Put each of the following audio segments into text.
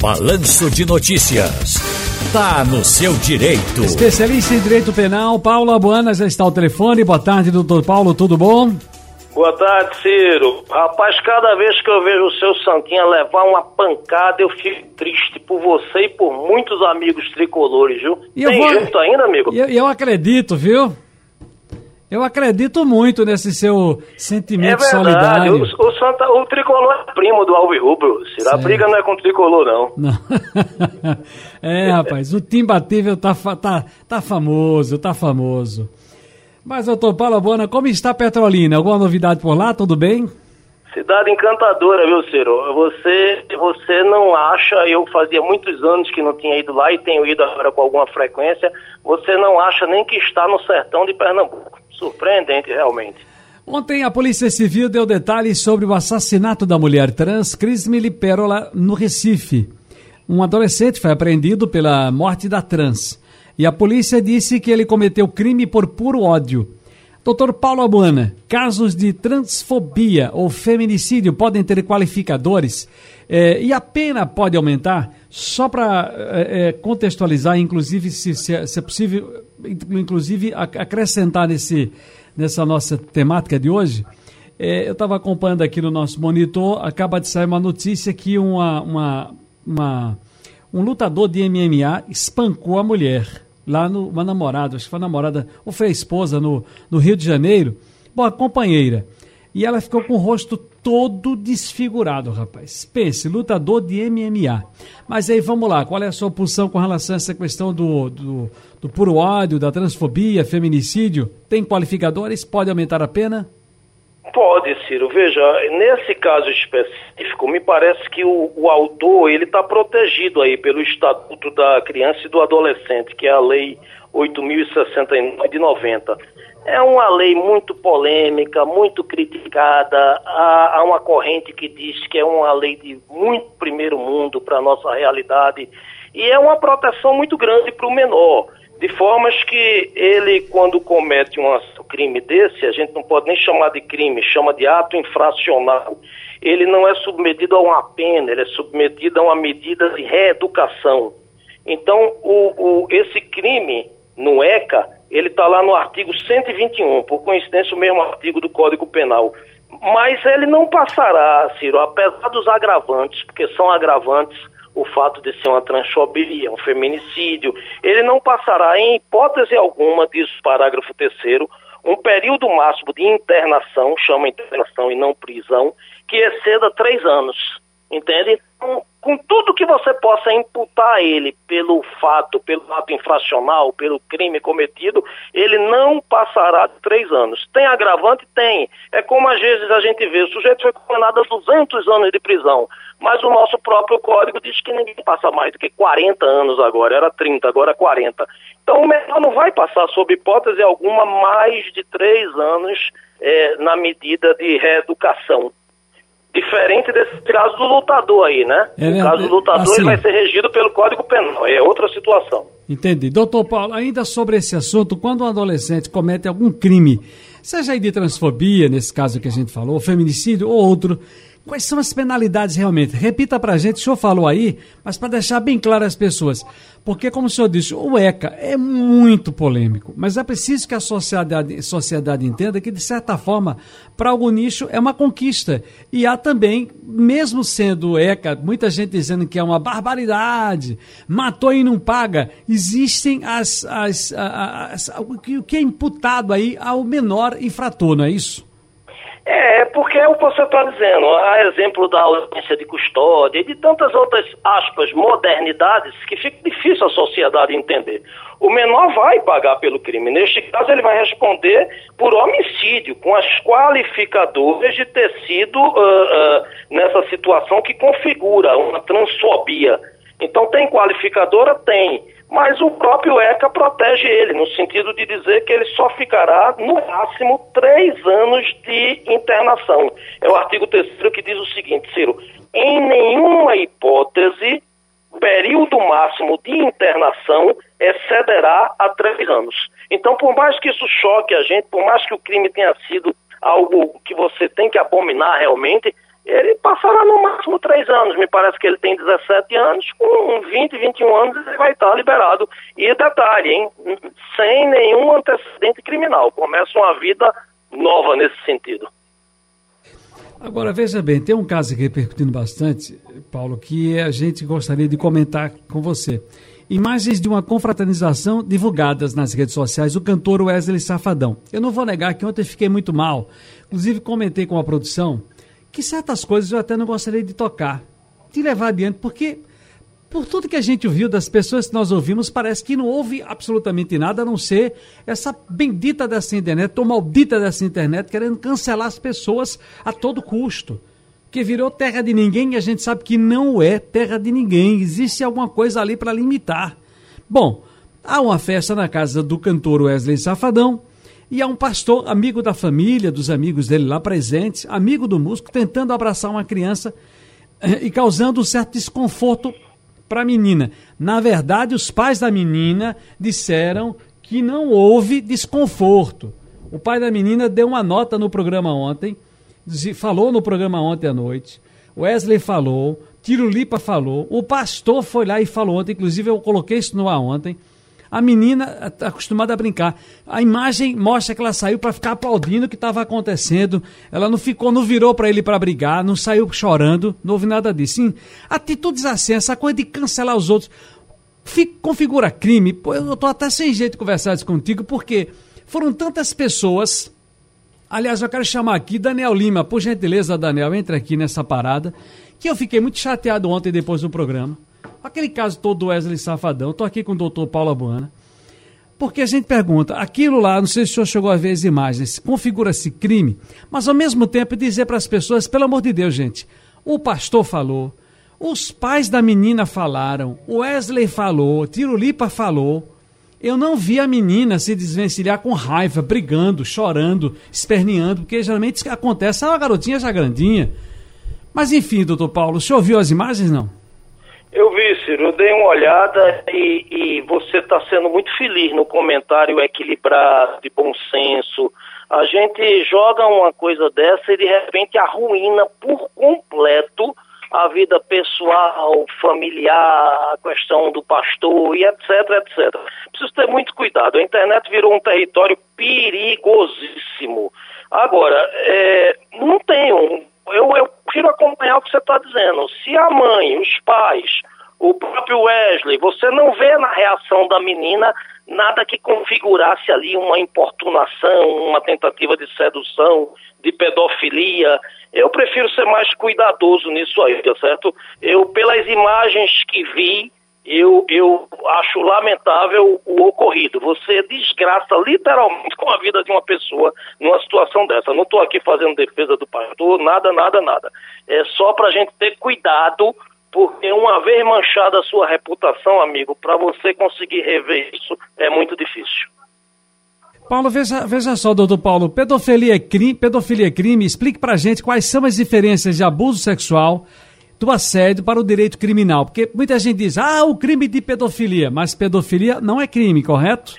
Balanço de Notícias. Tá no seu direito. Especialista em direito penal, Paulo Abuana já está ao telefone. Boa tarde, doutor Paulo, tudo bom? Boa tarde, Ciro. Rapaz, cada vez que eu vejo o seu Santinha levar uma pancada, eu fico triste por você e por muitos amigos tricolores, viu? E Tem vou... jeito ainda, amigo? Eu, eu acredito, viu? Eu acredito muito nesse seu sentimento é verdade. solidário. O, o, Santa, o tricolor é primo do Alves Rubro. A briga não é com o tricolor, não. não. é, rapaz, o time batível tá, tá, tá famoso, tá famoso. Mas, doutor Paulo Bona, como está Petrolina? Alguma novidade por lá? Tudo bem? Cidade encantadora, viu, Ciro? Você, você não acha, eu fazia muitos anos que não tinha ido lá e tenho ido agora com alguma frequência, você não acha nem que está no sertão de Pernambuco. Surpreendente, realmente. Ontem a Polícia Civil deu detalhes sobre o assassinato da mulher trans Crismile Pérola no Recife. Um adolescente foi apreendido pela morte da trans. E a polícia disse que ele cometeu crime por puro ódio. Doutor Paulo Abuana, casos de transfobia ou feminicídio podem ter qualificadores? Eh, e a pena pode aumentar? Só para eh, eh, contextualizar, inclusive, se, se, se, é possível, inclusive acrescentar nesse, nessa nossa temática de hoje, eu estava acompanhando aqui no nosso monitor, acaba de sair uma notícia que uma, uma, uma, um lutador de MMA espancou a mulher lá no uma namorada, acho que foi a namorada, ou foi a esposa no, no Rio de Janeiro, bom, a companheira. E ela ficou com o rosto todo desfigurado, rapaz. Pense, lutador de MMA. Mas aí vamos lá, qual é a sua posição com relação a essa questão do, do, do puro ódio, da transfobia, feminicídio? Tem qualificadores? Pode aumentar a pena? Pode, Ciro. Veja, nesse caso específico, me parece que o, o autor ele está protegido aí pelo Estatuto da Criança e do Adolescente, que é a Lei 8.069 de 90. É uma lei muito polêmica, muito criticada. Há, há uma corrente que diz que é uma lei de muito primeiro mundo para a nossa realidade. E é uma proteção muito grande para o menor. De formas que ele, quando comete um crime desse, a gente não pode nem chamar de crime, chama de ato infracional. Ele não é submetido a uma pena, ele é submetido a uma medida de reeducação. Então, o, o esse crime no ECA, ele está lá no artigo 121, por coincidência o mesmo artigo do Código Penal. Mas ele não passará, Ciro, apesar dos agravantes, porque são agravantes, o fato de ser uma transfobia, um feminicídio, ele não passará, em hipótese alguma, diz o parágrafo terceiro, um período máximo de internação, chama internação e não prisão, que exceda três anos. Entende? Com, com, tudo que você possa imputar a ele pelo fato, pelo ato infracional, pelo crime cometido, ele não passará de três anos. Tem agravante? Tem. É como às vezes a gente vê, o sujeito foi condenado a 200 anos de prisão, mas o nosso próprio código diz que ninguém passa mais do que 40 anos agora, era 30, agora 40. Então o menor não vai passar, sob hipótese alguma, mais de três anos é, na medida de reeducação. Diferente desse caso do lutador aí, né? É, o caso do lutador assim, vai ser regido pelo Código Penal, é outra situação. Entendi. Doutor Paulo, ainda sobre esse assunto, quando um adolescente comete algum crime, seja aí de transfobia, nesse caso que a gente falou, feminicídio ou outro, Quais são as penalidades realmente? Repita para a gente, o senhor falou aí, mas para deixar bem claro às pessoas. Porque, como o senhor disse, o ECA é muito polêmico, mas é preciso que a sociedade, sociedade entenda que, de certa forma, para algum nicho é uma conquista. E há também, mesmo sendo ECA, muita gente dizendo que é uma barbaridade, matou e não paga, existem as, as, as, as o que é imputado aí ao menor infrator, não é isso? É, porque é o que você está dizendo, a exemplo da ausência de custódia e de tantas outras, aspas, modernidades que fica difícil a sociedade entender. O menor vai pagar pelo crime. Neste caso, ele vai responder por homicídio, com as qualificadoras de ter sido uh, uh, nessa situação que configura uma transfobia. Então, tem qualificadora? Tem mas o próprio ECA protege ele, no sentido de dizer que ele só ficará, no máximo, três anos de internação. É o artigo 3 que diz o seguinte, Ciro, em nenhuma hipótese, período máximo de internação excederá a três anos. Então, por mais que isso choque a gente, por mais que o crime tenha sido algo que você tem que abominar realmente, ele passará no máximo três anos. Me parece que ele tem 17 anos, com 20, 21 anos ele vai estar liberado. E detalhe, hein? Sem nenhum antecedente criminal. Começa uma vida nova nesse sentido. Agora, veja bem, tem um caso aqui repercutindo bastante, Paulo, que a gente gostaria de comentar com você. Imagens de uma confraternização divulgadas nas redes sociais do cantor Wesley Safadão. Eu não vou negar que ontem fiquei muito mal. Inclusive, comentei com a produção que certas coisas eu até não gostaria de tocar, de levar adiante, porque por tudo que a gente ouviu das pessoas que nós ouvimos, parece que não houve absolutamente nada a não ser essa bendita dessa internet, ou maldita dessa internet, querendo cancelar as pessoas a todo custo. Que virou terra de ninguém e a gente sabe que não é terra de ninguém. Existe alguma coisa ali para limitar. Bom, há uma festa na casa do cantor Wesley Safadão e há um pastor, amigo da família, dos amigos dele lá presentes, amigo do músico, tentando abraçar uma criança eh, e causando um certo desconforto para a menina. Na verdade, os pais da menina disseram que não houve desconforto. O pai da menina deu uma nota no programa ontem, falou no programa ontem à noite. Wesley falou, Tiro Lipa falou, o pastor foi lá e falou ontem, inclusive eu coloquei isso no ar ontem a menina está acostumada a brincar. A imagem mostra que ela saiu para ficar aplaudindo o que estava acontecendo. Ela não ficou, não virou para ele para brigar, não saiu chorando, não houve nada disso. Sim, atitudes assim, essa coisa de cancelar os outros, fica, configura crime. Pô, eu estou até sem jeito de conversar isso contigo, porque foram tantas pessoas. Aliás, eu quero chamar aqui Daniel Lima, por gentileza, Daniel, entra aqui nessa parada, que eu fiquei muito chateado ontem depois do programa. Aquele caso todo do Wesley Safadão, estou aqui com o doutor Paulo Abuana, porque a gente pergunta, aquilo lá, não sei se o senhor chegou a ver as imagens, configura-se crime, mas ao mesmo tempo dizer para as pessoas, pelo amor de Deus, gente, o pastor falou, os pais da menina falaram, o Wesley falou, Tirulipa falou, eu não vi a menina se desvencilhar com raiva, brigando, chorando, esperneando, porque geralmente acontece é uma garotinha já grandinha. Mas enfim, doutor Paulo, o senhor viu as imagens, não? Eu vi, Ciro, eu dei uma olhada e, e você está sendo muito feliz no comentário equilibrado, de bom senso. A gente joga uma coisa dessa e de repente arruína por completo a vida pessoal, familiar, a questão do pastor e etc, etc. Preciso ter muito cuidado. A internet virou um território perigosíssimo. Agora, é, não tenho eu, eu prefiro acompanhar o que você está dizendo. Se a mãe, os pais, o próprio Wesley, você não vê na reação da menina nada que configurasse ali uma importunação, uma tentativa de sedução, de pedofilia. Eu prefiro ser mais cuidadoso nisso aí, tá certo? Eu, pelas imagens que vi, eu, eu acho lamentável o ocorrido. Você desgraça literalmente com a vida de uma pessoa numa situação dessa. Não estou aqui fazendo defesa do pastor, nada, nada, nada. É só para a gente ter cuidado, porque uma vez manchada a sua reputação, amigo, para você conseguir rever isso é muito difícil. Paulo, veja, veja só, doutor Paulo, pedofilia é crime, pedofilia é crime, explique para gente quais são as diferenças de abuso sexual do assédio para o direito criminal? Porque muita gente diz, ah, o crime de pedofilia, mas pedofilia não é crime, correto?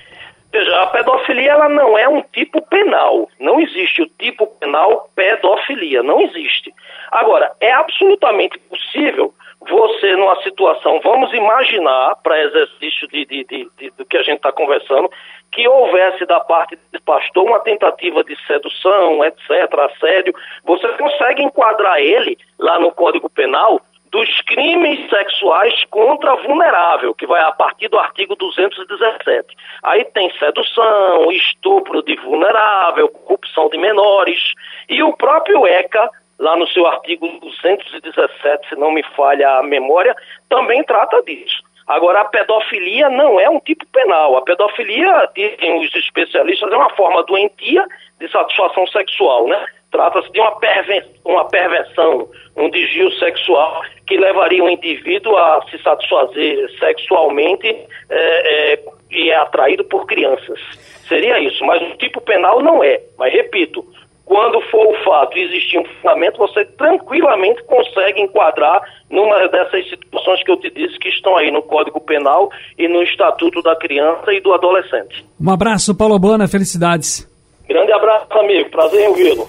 Veja, a pedofilia ela não é um tipo penal. Não existe o tipo penal pedofilia, não existe. Agora, é absolutamente possível você, numa situação, vamos imaginar, para exercício de, de, de, de, do que a gente está conversando, que houvesse da parte do pastor uma tentativa de sedução, etc., assédio, você consegue enquadrar ele lá no Código Penal dos crimes sexuais contra vulnerável, que vai a partir do artigo 217. Aí tem sedução, estupro de vulnerável, corrupção de menores, e o próprio ECA lá no seu artigo 217, se não me falha a memória, também trata disso. Agora, a pedofilia não é um tipo penal. A pedofilia, dizem os especialistas, é uma forma doentia de satisfação sexual, né? Trata-se de uma, perver uma perversão, um desvio sexual que levaria o indivíduo a se satisfazer sexualmente é, é, e é atraído por crianças. Seria isso, mas o tipo penal não é. Mas repito, quando for o fato e existir um fundamento, você tranquilamente consegue enquadrar numa dessas situações que eu te disse que estão aí no Código Penal e no Estatuto da Criança e do Adolescente. Um abraço, Paulo Bona, felicidades. Grande abraço, amigo. Prazer em ouvi-lo.